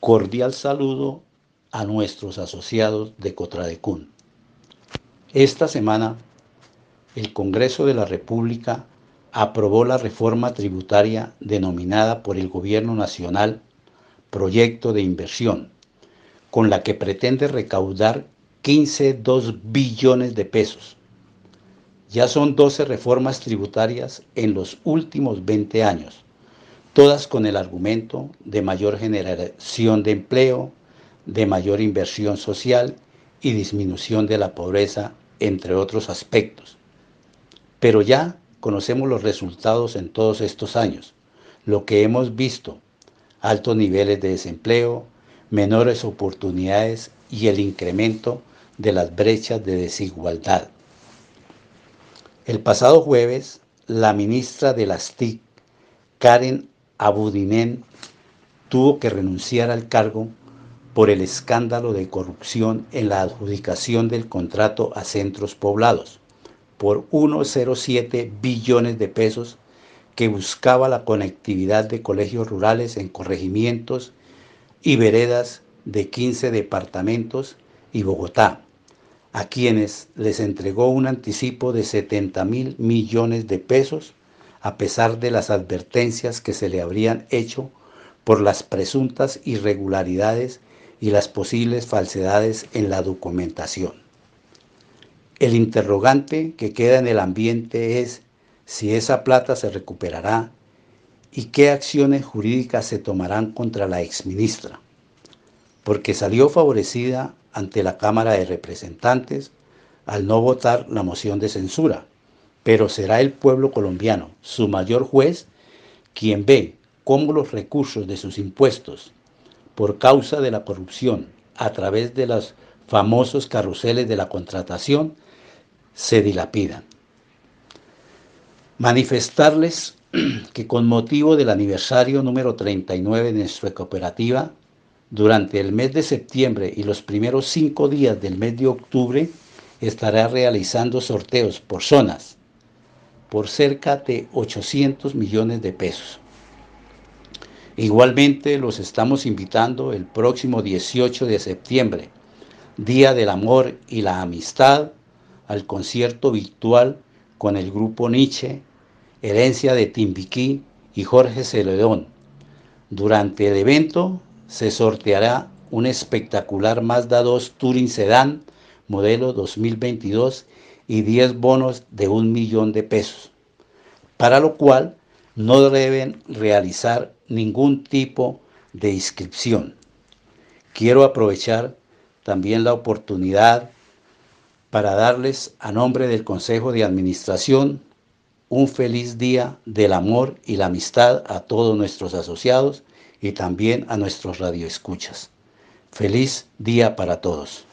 Cordial saludo a nuestros asociados de Cotradecún. Esta semana, el Congreso de la República aprobó la reforma tributaria denominada por el Gobierno Nacional Proyecto de Inversión, con la que pretende recaudar 15,2 billones de pesos. Ya son 12 reformas tributarias en los últimos 20 años todas con el argumento de mayor generación de empleo, de mayor inversión social y disminución de la pobreza, entre otros aspectos. Pero ya conocemos los resultados en todos estos años, lo que hemos visto, altos niveles de desempleo, menores oportunidades y el incremento de las brechas de desigualdad. El pasado jueves, la ministra de las TIC, Karen Abudinen tuvo que renunciar al cargo por el escándalo de corrupción en la adjudicación del contrato a centros poblados por 1,07 billones de pesos que buscaba la conectividad de colegios rurales en corregimientos y veredas de 15 departamentos y Bogotá, a quienes les entregó un anticipo de 70 mil millones de pesos a pesar de las advertencias que se le habrían hecho por las presuntas irregularidades y las posibles falsedades en la documentación. El interrogante que queda en el ambiente es si esa plata se recuperará y qué acciones jurídicas se tomarán contra la exministra, porque salió favorecida ante la Cámara de Representantes al no votar la moción de censura pero será el pueblo colombiano, su mayor juez, quien ve cómo los recursos de sus impuestos, por causa de la corrupción, a través de los famosos carruseles de la contratación, se dilapidan. Manifestarles que con motivo del aniversario número 39 de nuestra cooperativa, durante el mes de septiembre y los primeros cinco días del mes de octubre, estará realizando sorteos por zonas por cerca de 800 millones de pesos. Igualmente los estamos invitando el próximo 18 de septiembre, Día del Amor y la Amistad, al concierto virtual con el grupo Nietzsche, Herencia de Timbiquí y Jorge Celedón. Durante el evento se sorteará un espectacular Mazda 2 Touring Sedan modelo 2022 y 10 bonos de un millón de pesos, para lo cual no deben realizar ningún tipo de inscripción. Quiero aprovechar también la oportunidad para darles a nombre del Consejo de Administración un feliz día del amor y la amistad a todos nuestros asociados y también a nuestros radioescuchas. Feliz día para todos.